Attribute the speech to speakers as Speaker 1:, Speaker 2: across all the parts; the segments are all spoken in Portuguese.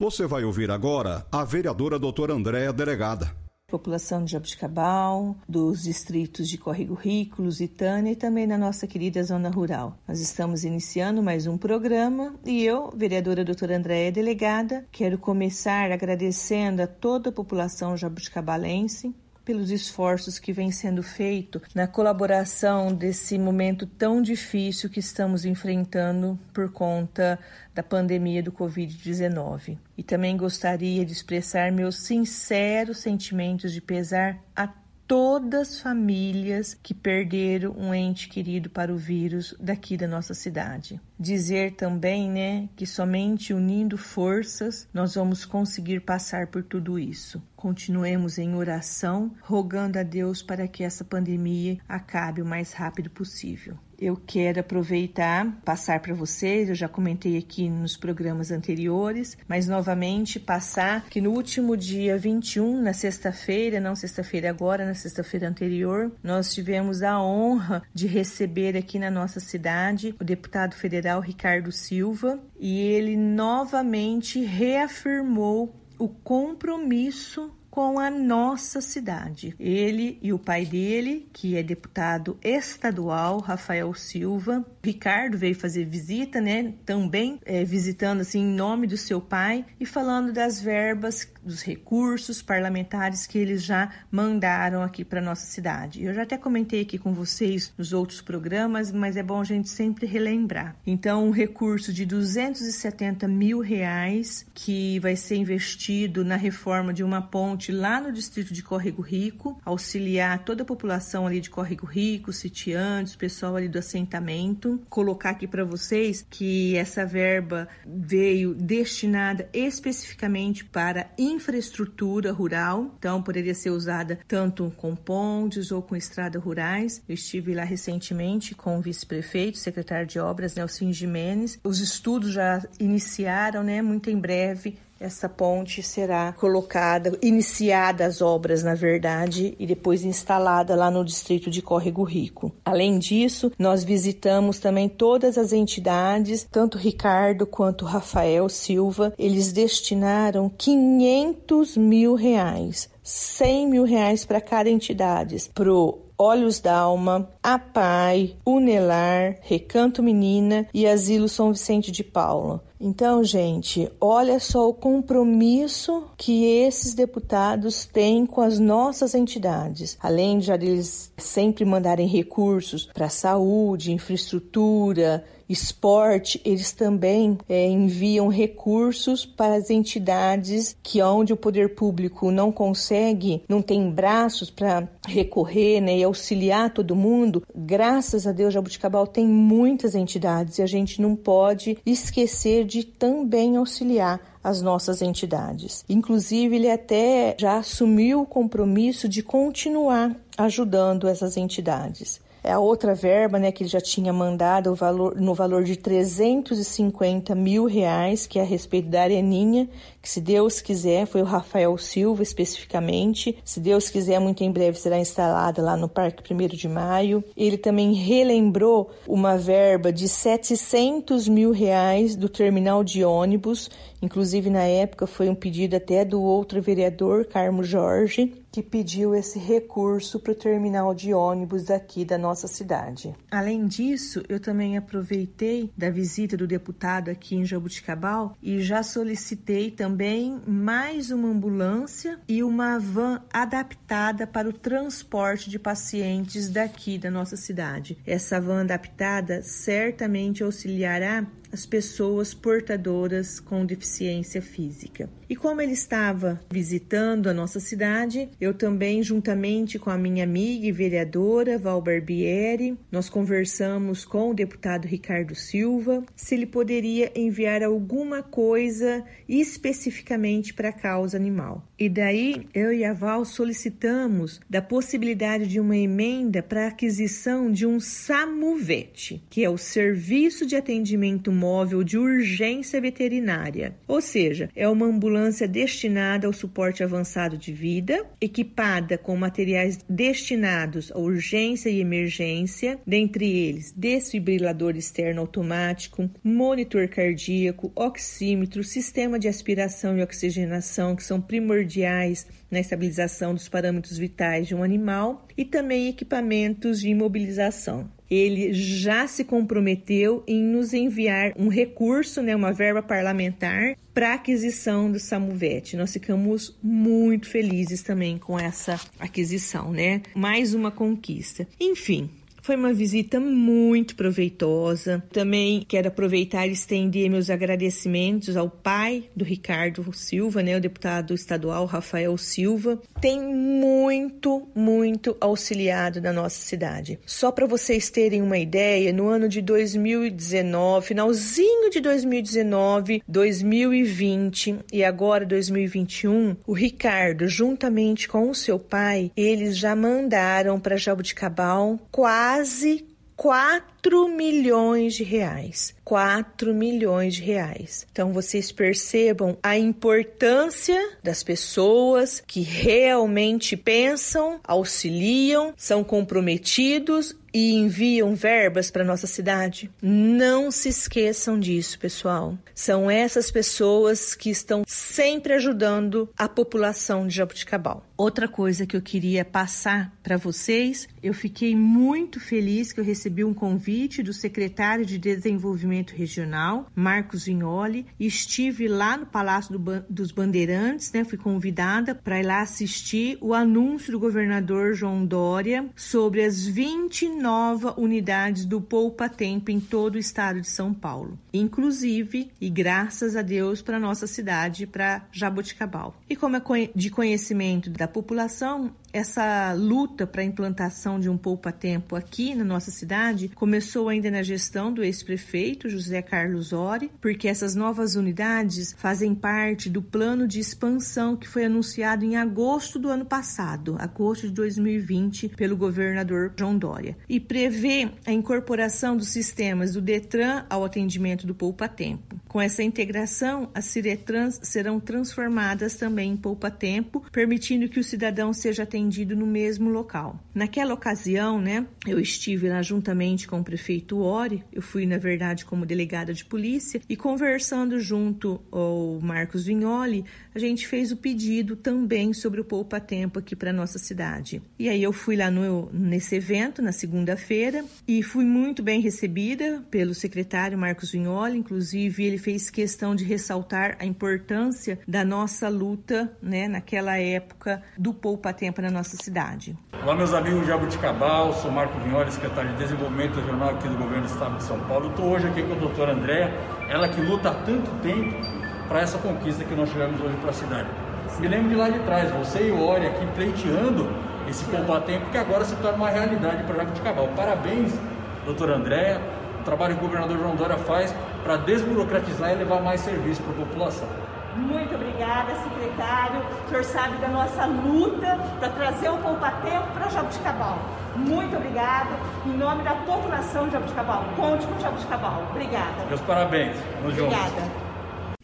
Speaker 1: Você vai ouvir agora a vereadora doutora Andréa Delegada.
Speaker 2: População de Jabuticabal, dos distritos de Córrego Rico, Lusitânia e também na nossa querida zona rural. Nós estamos iniciando mais um programa e eu, vereadora doutora Andréa Delegada, quero começar agradecendo a toda a população jabuticabalense pelos esforços que vêm sendo feitos na colaboração desse momento tão difícil que estamos enfrentando por conta da pandemia do Covid-19. E também gostaria de expressar meus sinceros sentimentos de pesar a todas as famílias que perderam um ente querido para o vírus daqui da nossa cidade. Dizer também, né, que somente unindo forças nós vamos conseguir passar por tudo isso. Continuemos em oração, rogando a Deus para que essa pandemia acabe o mais rápido possível. Eu quero aproveitar, passar para vocês, eu já comentei aqui nos programas anteriores, mas novamente passar que no último dia 21, na sexta-feira, não sexta-feira agora, na sexta-feira anterior, nós tivemos a honra de receber aqui na nossa cidade o deputado federal Ricardo Silva e ele novamente reafirmou o compromisso com a nossa cidade. Ele e o pai dele, que é deputado estadual, Rafael Silva, Ricardo veio fazer visita, né? Também é, visitando assim em nome do seu pai e falando das verbas, dos recursos parlamentares que eles já mandaram aqui para nossa cidade. Eu já até comentei aqui com vocês nos outros programas, mas é bom a gente sempre relembrar. Então, um recurso de 270 mil reais que vai ser investido na reforma de uma ponte lá no distrito de Córrego Rico, auxiliar toda a população ali de Córrego Rico, sitiantes, pessoal ali do assentamento colocar aqui para vocês que essa verba veio destinada especificamente para infraestrutura rural, então poderia ser usada tanto com pontes ou com estradas rurais. Eu estive lá recentemente com o vice-prefeito, secretário de obras, Nelson Jimenez. Os estudos já iniciaram, né? Muito em breve essa ponte será colocada, iniciada as obras, na verdade, e depois instalada lá no distrito de Córrego Rico. Além disso, nós visitamos também todas as entidades, tanto Ricardo quanto Rafael Silva, eles destinaram 500 mil reais. 100 mil reais para cada entidade, pro Olhos d'Alma, APAI, Unelar, Recanto Menina e Asilo São Vicente de Paula. Então, gente, olha só o compromisso que esses deputados têm com as nossas entidades. Além de eles sempre mandarem recursos para saúde, infraestrutura, esporte, eles também é, enviam recursos para as entidades que onde o poder público não consegue, não tem braços para recorrer né, e auxiliar todo mundo. Graças a Deus, Jabuticabal tem muitas entidades e a gente não pode esquecer de também auxiliar as nossas entidades. Inclusive, ele até já assumiu o compromisso de continuar ajudando essas entidades. É a outra verba, né, que ele já tinha mandado o valor, no valor de 350 mil reais, que é a respeito da Areninha, que se Deus quiser, foi o Rafael Silva especificamente, se Deus quiser, muito em breve será instalada lá no Parque 1 de Maio. Ele também relembrou uma verba de 700 mil reais do terminal de ônibus, inclusive na época foi um pedido até do outro vereador, Carmo Jorge, que pediu esse recurso para o terminal de ônibus daqui da nossa cidade. Além disso, eu também aproveitei da visita do deputado aqui em Jabuticabal e já solicitei também mais uma ambulância e uma van adaptada para o transporte de pacientes daqui da nossa cidade. Essa van adaptada certamente auxiliará as pessoas portadoras com deficiência física. E como ele estava visitando a nossa cidade, eu também, juntamente com a minha amiga e vereadora Val Barbieri, nós conversamos com o deputado Ricardo Silva se ele poderia enviar alguma coisa especificamente para a causa animal. E daí eu e a Val solicitamos da possibilidade de uma emenda para aquisição de um SAMUVET, que é o Serviço de Atendimento Móvel de Urgência Veterinária. Ou seja, é uma ambulância destinada ao suporte avançado de vida, equipada com materiais destinados à urgência e emergência, dentre eles desfibrilador externo automático, monitor cardíaco, oxímetro, sistema de aspiração e oxigenação, que são primordiais na estabilização dos parâmetros vitais de um animal, e também equipamentos de imobilização ele já se comprometeu em nos enviar um recurso, né, uma verba parlamentar para aquisição do Samuvet. Nós ficamos muito felizes também com essa aquisição, né? Mais uma conquista. Enfim, foi uma visita muito proveitosa. Também quero aproveitar e estender meus agradecimentos ao pai do Ricardo Silva, né, o deputado estadual Rafael Silva. Tem muito, muito auxiliado na nossa cidade. Só para vocês terem uma ideia, no ano de 2019, finalzinho de 2019, 2020 e agora 2021, o Ricardo, juntamente com o seu pai, eles já mandaram para Jabuticabal quase quase 4 milhões de reais. 4 milhões de reais. Então vocês percebam a importância das pessoas que realmente pensam, auxiliam, são comprometidos e enviam verbas para nossa cidade. Não se esqueçam disso, pessoal. São essas pessoas que estão sempre ajudando a população de Jabuticabal. Outra coisa que eu queria passar para vocês, eu fiquei muito feliz que eu recebi um convite do secretário de Desenvolvimento Regional, Marcos Vignoli, e estive lá no Palácio do dos Bandeirantes, né? Fui convidada para ir lá assistir o anúncio do governador João Dória sobre as 29 nova unidades do Poupa Tempo em todo o estado de São Paulo, inclusive e graças a Deus para nossa cidade, para Jaboticabal. E como é de conhecimento da população, essa luta para a implantação de um poupa-tempo aqui na nossa cidade começou ainda na gestão do ex-prefeito José Carlos Ori, porque essas novas unidades fazem parte do plano de expansão que foi anunciado em agosto do ano passado, agosto de 2020, pelo governador João Dória, e prevê a incorporação dos sistemas do Detran ao atendimento do poupa-tempo. Com essa integração, as Ciretrans serão transformadas também em poupa-tempo, permitindo que o cidadão seja atendido atendido no mesmo local. Naquela ocasião, né, eu estive lá juntamente com o prefeito Ori, eu fui, na verdade, como delegada de polícia, e conversando junto ao Marcos Vignoli, a gente fez o pedido também sobre o Poupa Tempo aqui para nossa cidade. E aí eu fui lá no, nesse evento, na segunda-feira, e fui muito bem recebida pelo secretário Marcos Vignoli, inclusive ele fez questão de ressaltar a importância da nossa luta, né, naquela época do Poupa Tempo nossa cidade.
Speaker 3: Olá, meus amigos de Jabuticabal, sou Marco Vignoli, secretário de Desenvolvimento Regional aqui do Governo do Estado de São Paulo. Estou hoje aqui com a doutora Andréa, ela que luta há tanto tempo para essa conquista que nós chegamos hoje para a cidade. Me lembro de lá de trás, você e o Ori aqui pleiteando esse poupa-tempo que agora se torna uma realidade para Jabuticabal. Parabéns, doutora Andréa, o trabalho que o governador João Dória faz para desburocratizar e levar mais serviço para a população.
Speaker 4: Muito obrigada, secretário. O senhor sabe da nossa luta para trazer o poupa-tempo para Jabuticabal. Muito obrigada. Em nome da população de Jabuticabal. Conte com Jabuticabal. Obrigada.
Speaker 3: Meus parabéns.
Speaker 4: obrigada.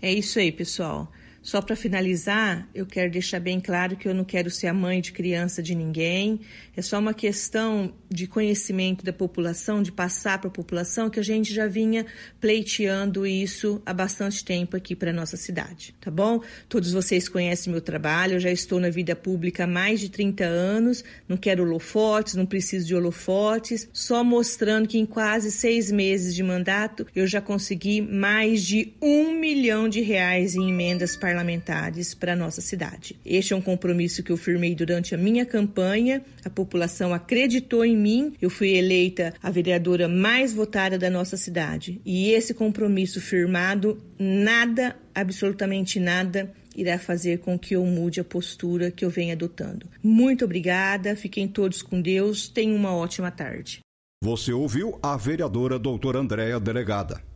Speaker 2: É isso aí, pessoal. Só para finalizar, eu quero deixar bem claro que eu não quero ser a mãe de criança de ninguém. É só uma questão de conhecimento da população, de passar para a população, que a gente já vinha pleiteando isso há bastante tempo aqui para nossa cidade, tá bom? Todos vocês conhecem meu trabalho, eu já estou na vida pública há mais de 30 anos, não quero holofotes, não preciso de holofotes, só mostrando que em quase seis meses de mandato eu já consegui mais de um milhão de reais em emendas parlamentares parlamentares para a nossa cidade. Este é um compromisso que eu firmei durante a minha campanha, a população acreditou em mim, eu fui eleita a vereadora mais votada da nossa cidade. E esse compromisso firmado, nada, absolutamente nada, irá fazer com que eu mude a postura que eu venho adotando. Muito obrigada, fiquem todos com Deus, tenham uma ótima tarde.
Speaker 1: Você ouviu a vereadora doutora Andréa Delegada.